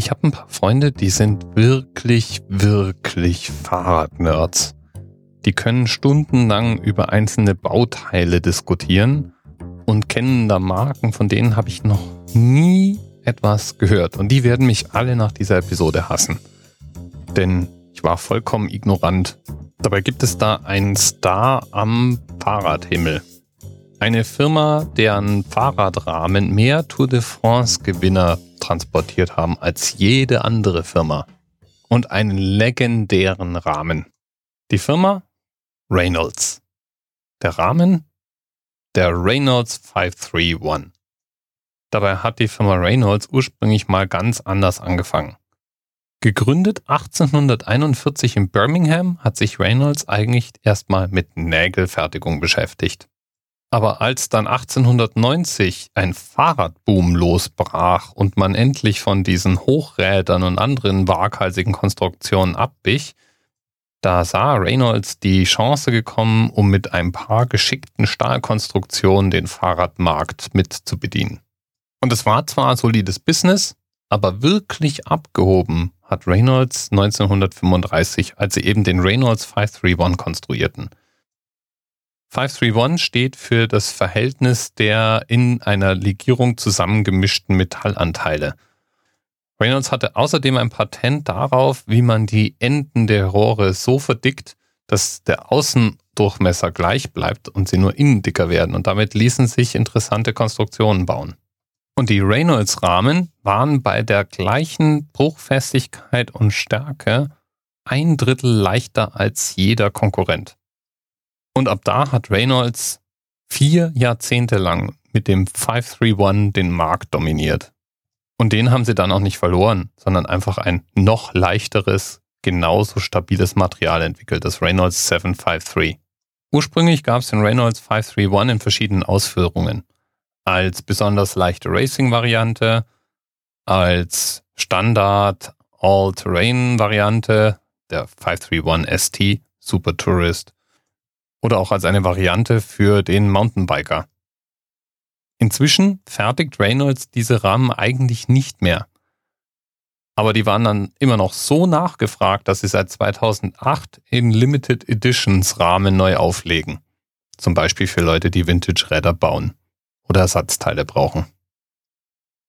Ich habe ein paar Freunde, die sind wirklich, wirklich Fahrradnerds. Die können stundenlang über einzelne Bauteile diskutieren und kennen da Marken, von denen habe ich noch nie etwas gehört. Und die werden mich alle nach dieser Episode hassen. Denn ich war vollkommen ignorant. Dabei gibt es da einen Star am Fahrradhimmel. Eine Firma, deren Fahrradrahmen mehr Tour de France-Gewinner transportiert haben als jede andere Firma. Und einen legendären Rahmen. Die Firma Reynolds. Der Rahmen? Der Reynolds 531. Dabei hat die Firma Reynolds ursprünglich mal ganz anders angefangen. Gegründet 1841 in Birmingham hat sich Reynolds eigentlich erstmal mit Nägelfertigung beschäftigt. Aber als dann 1890 ein Fahrradboom losbrach und man endlich von diesen Hochrädern und anderen waghalsigen Konstruktionen abwich, da sah Reynolds die Chance gekommen, um mit ein paar geschickten Stahlkonstruktionen den Fahrradmarkt mit zu bedienen. Und es war zwar solides Business, aber wirklich abgehoben hat Reynolds 1935, als sie eben den Reynolds 531 konstruierten. 531 steht für das Verhältnis der in einer Legierung zusammengemischten Metallanteile. Reynolds hatte außerdem ein Patent darauf, wie man die Enden der Rohre so verdickt, dass der Außendurchmesser gleich bleibt und sie nur innen dicker werden und damit ließen sich interessante Konstruktionen bauen. Und die Reynolds-Rahmen waren bei der gleichen Bruchfestigkeit und Stärke ein Drittel leichter als jeder Konkurrent. Und ab da hat Reynolds vier Jahrzehnte lang mit dem 531 den Markt dominiert. Und den haben sie dann auch nicht verloren, sondern einfach ein noch leichteres, genauso stabiles Material entwickelt, das Reynolds 753. Ursprünglich gab es den Reynolds 531 in verschiedenen Ausführungen. Als besonders leichte Racing-Variante, als Standard All-Terrain-Variante, der 531 ST Super Tourist oder auch als eine Variante für den Mountainbiker. Inzwischen fertigt Reynolds diese Rahmen eigentlich nicht mehr. Aber die waren dann immer noch so nachgefragt, dass sie seit 2008 in Limited Editions Rahmen neu auflegen. Zum Beispiel für Leute, die Vintage-Räder bauen oder Ersatzteile brauchen.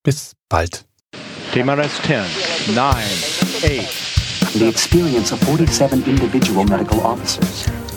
Bis bald. TMRS 10, 9, 8. The experience of 47 individual medical officers